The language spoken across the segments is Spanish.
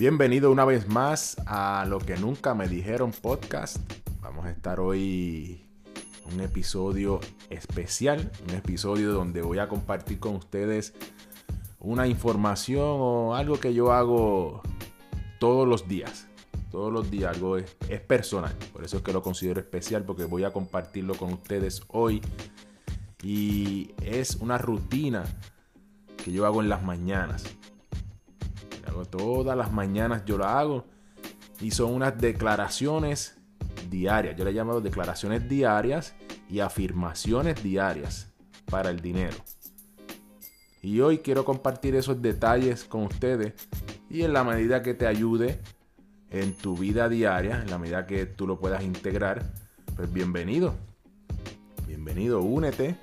Bienvenido una vez más a lo que nunca me dijeron podcast. Vamos a estar hoy un episodio especial, un episodio donde voy a compartir con ustedes una información o algo que yo hago todos los días. Todos los días algo es, es personal, por eso es que lo considero especial porque voy a compartirlo con ustedes hoy y es una rutina que yo hago en las mañanas todas las mañanas yo lo hago. Y son unas declaraciones diarias. Yo le he llamado declaraciones diarias y afirmaciones diarias para el dinero. Y hoy quiero compartir esos detalles con ustedes y en la medida que te ayude en tu vida diaria, en la medida que tú lo puedas integrar, pues bienvenido. Bienvenido, únete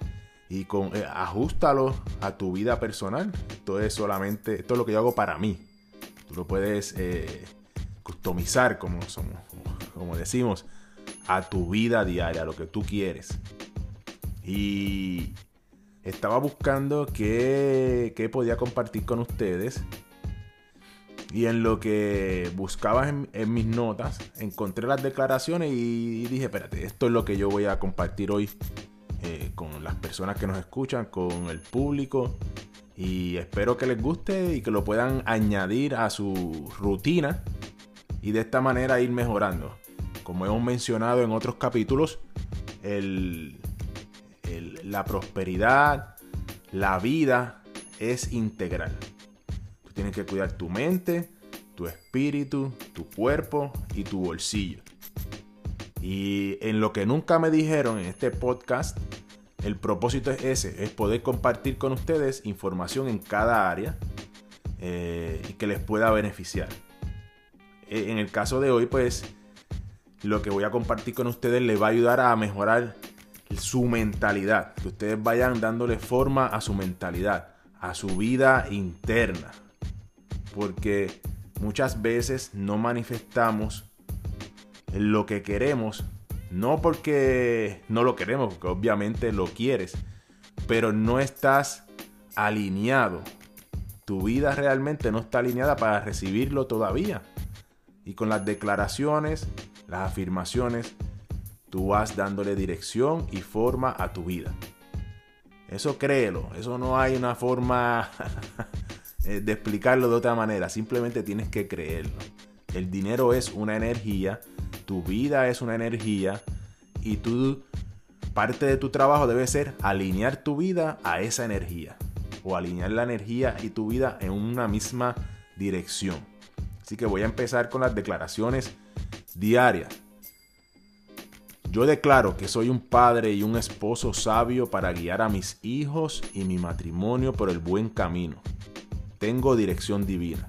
y con, eh, ajustalo a tu vida personal. Esto es solamente, esto es lo que yo hago para mí. Tú lo puedes eh, customizar, como, somos, como decimos, a tu vida diaria, a lo que tú quieres. Y estaba buscando qué, podía compartir con ustedes. Y en lo que buscaba en, mis notas, encontré las declaraciones y dije, espérate, esto es lo que yo voy a compartir hoy eh, con las personas que nos escuchan, con el público y espero que les guste y que lo puedan añadir a su rutina y de esta manera ir mejorando. Como hemos mencionado en otros capítulos, la prosperidad, la vida es integral. Tú tienes que cuidar tu mente, tu espíritu, tu cuerpo y tu bolsillo. Y en lo que nunca me dijeron en este podcast, el propósito es ese, es poder compartir con ustedes información en cada área eh, y que les pueda beneficiar. E, en el caso de hoy, pues lo que voy a compartir con ustedes les va a ayudar a mejorar su mentalidad, que ustedes vayan dándole forma a su mentalidad, a su vida interna. Porque muchas veces no manifestamos lo que queremos no porque no lo queremos, porque obviamente lo quieres, pero no estás alineado. Tu vida realmente no está alineada para recibirlo todavía. Y con las declaraciones, las afirmaciones, tú vas dándole dirección y forma a tu vida. Eso créelo, eso no hay una forma de explicarlo de otra manera, simplemente tienes que creerlo. El dinero es una energía tu vida es una energía y tú, parte de tu trabajo debe ser alinear tu vida a esa energía o alinear la energía y tu vida en una misma dirección. Así que voy a empezar con las declaraciones diarias. Yo declaro que soy un padre y un esposo sabio para guiar a mis hijos y mi matrimonio por el buen camino. Tengo dirección divina.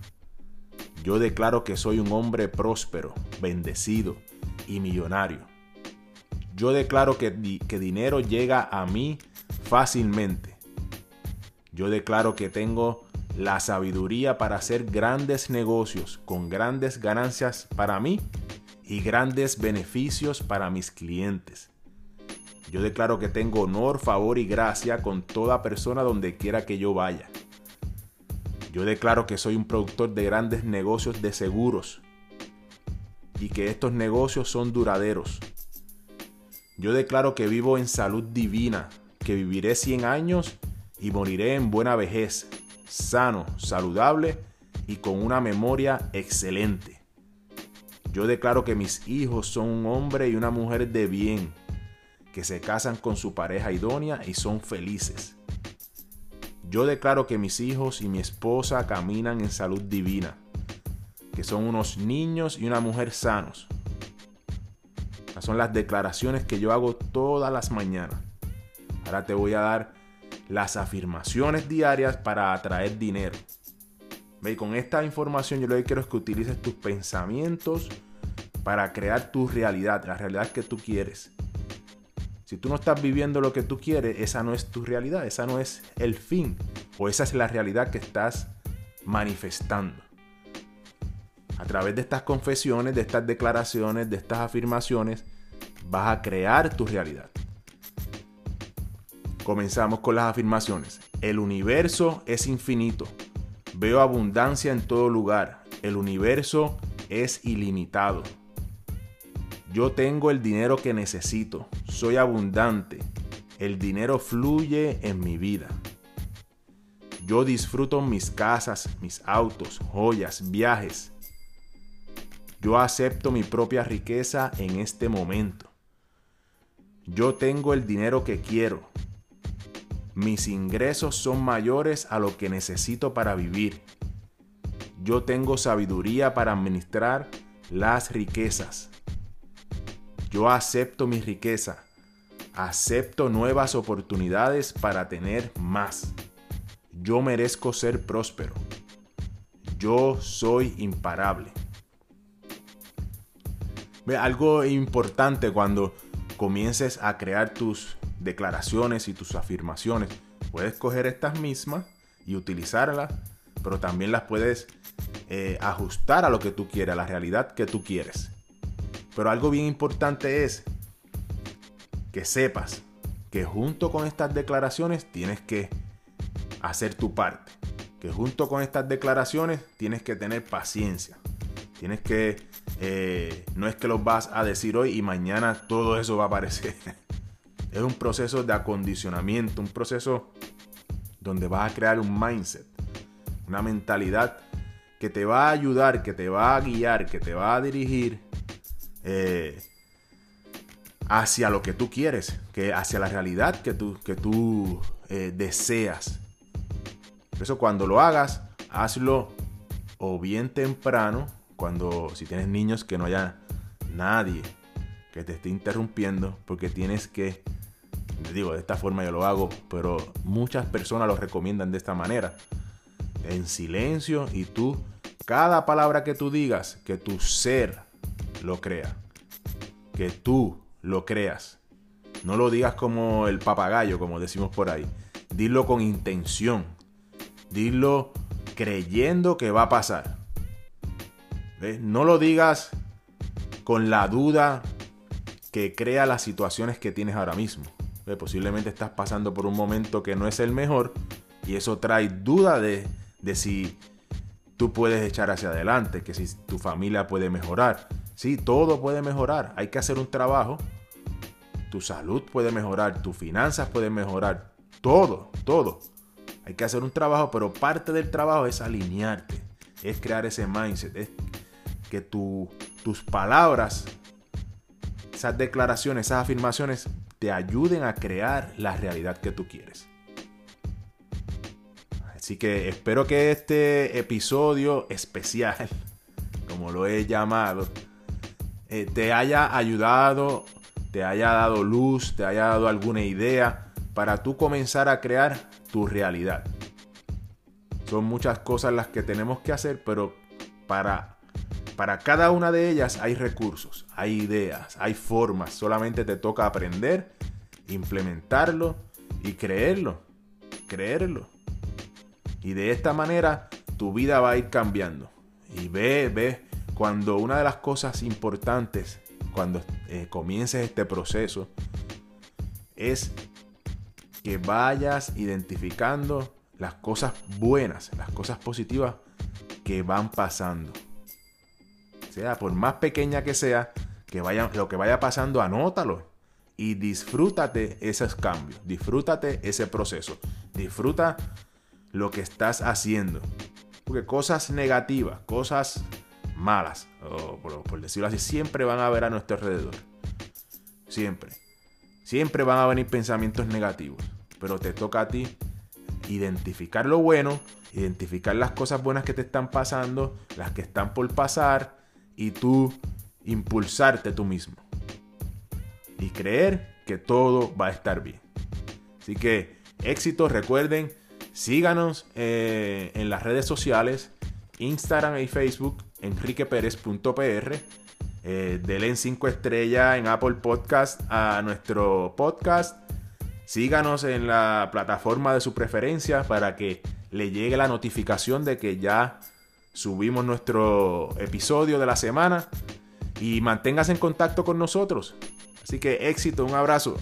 Yo declaro que soy un hombre próspero, bendecido y millonario. Yo declaro que, que dinero llega a mí fácilmente. Yo declaro que tengo la sabiduría para hacer grandes negocios con grandes ganancias para mí y grandes beneficios para mis clientes. Yo declaro que tengo honor, favor y gracia con toda persona donde quiera que yo vaya. Yo declaro que soy un productor de grandes negocios de seguros y que estos negocios son duraderos. Yo declaro que vivo en salud divina, que viviré 100 años y moriré en buena vejez, sano, saludable y con una memoria excelente. Yo declaro que mis hijos son un hombre y una mujer de bien, que se casan con su pareja idónea y son felices. Yo declaro que mis hijos y mi esposa caminan en salud divina que son unos niños y una mujer sanos. Estas son las declaraciones que yo hago todas las mañanas. Ahora te voy a dar las afirmaciones diarias para atraer dinero. ¿Ve? con esta información yo lo que quiero es que utilices tus pensamientos para crear tu realidad, la realidad que tú quieres. Si tú no estás viviendo lo que tú quieres, esa no es tu realidad, esa no es el fin, o esa es la realidad que estás manifestando. A través de estas confesiones, de estas declaraciones, de estas afirmaciones, vas a crear tu realidad. Comenzamos con las afirmaciones. El universo es infinito. Veo abundancia en todo lugar El universo es ilimitado. Yo tengo el dinero que necesito. Soy abundante. El dinero fluye en mi vida. Yo disfruto mis casas, mis autos, joyas, viajes. Yo acepto mi propia riqueza en este momento. Yo tengo el dinero que quiero. Mis ingresos son mayores a lo que necesito para vivir. Yo tengo sabiduría para administrar las riquezas. Yo acepto mi riqueza. Acepto nuevas oportunidades para tener más. Yo merezco ser próspero. Yo soy imparable. Algo importante cuando comiences a crear tus declaraciones y tus afirmaciones. Puedes coger estas mismas y utilizarlas, pero también las puedes eh, ajustar a lo que tú quieres, a la realidad que tú quieres. Pero algo bien importante es que sepas que junto con estas declaraciones tienes que hacer tu parte. Que junto con estas declaraciones tienes que tener paciencia. Tienes que, eh, no es que los vas a decir hoy y mañana todo eso va a aparecer. es un proceso de acondicionamiento, un proceso donde vas a crear un mindset, una mentalidad que te va a ayudar, que te va a guiar, que te va a dirigir eh, hacia lo que tú quieres, que hacia la realidad que tú, que tú eh, deseas. Por eso cuando lo hagas, hazlo o bien temprano, cuando si tienes niños que no haya nadie que te esté interrumpiendo, porque tienes que, digo, de esta forma yo lo hago, pero muchas personas lo recomiendan de esta manera, en silencio y tú, cada palabra que tú digas, que tu ser lo crea, que tú lo creas. No lo digas como el papagayo, como decimos por ahí. Dilo con intención Dilo creyendo que va a pasar. No lo digas con la duda que crea las situaciones que tienes ahora mismo. Posiblemente estás pasando por un momento que no es el mejor y eso trae duda de, de si tú puedes echar hacia adelante, que si tu familia puede mejorar. Sí, todo puede mejorar. Hay que hacer un trabajo. Tu salud puede mejorar, tus finanzas pueden mejorar. Todo, todo. Hay que hacer un trabajo, pero parte del trabajo es alinearte, es crear ese mindset, es que tus palabras, esas declaraciones, esas afirmaciones te ayuden a crear la realidad que tú quieres. Así que espero que este episodio especial, como lo he llamado, eh, te haya ayudado, te haya dado luz, te haya dado alguna idea para tú comenzar a crear tu realidad. Son muchas cosas las que tenemos que hacer, pero para, para cada una de ellas hay recursos, hay ideas, hay formas. Solamente te toca aprender, implementarlo y creerlo. Creerlo. Y de esta manera tu vida va a ir cambiando. Y ve, ve, cuando una de las cosas importantes, cuando eh, comiences este proceso, es que vayas identificando las cosas buenas, las cosas positivas que van pasando. Por más pequeña que sea, que vaya, lo que vaya pasando, anótalo. Y disfrútate esos cambios, disfrútate ese proceso, disfruta lo que estás haciendo. Porque cosas negativas, cosas malas, por, por decirlo así, siempre van a haber a nuestro alrededor. Siempre. Siempre van a venir pensamientos negativos pero te toca a ti identificar lo bueno, identificar las cosas buenas que te están pasando, las que están por pasar y tú impulsarte tú mismo. Y creer que todo va a estar bien. Así que éxito, recuerden, síganos eh, en las redes sociales, Instagram y Facebook, enriqueperez.pr. Eh, denle 5 estrellas en Apple Podcast a nuestro podcast Síganos en la plataforma de su preferencia para que le llegue la notificación de que ya subimos nuestro episodio de la semana y manténgase en contacto con nosotros. Así que éxito, un abrazo.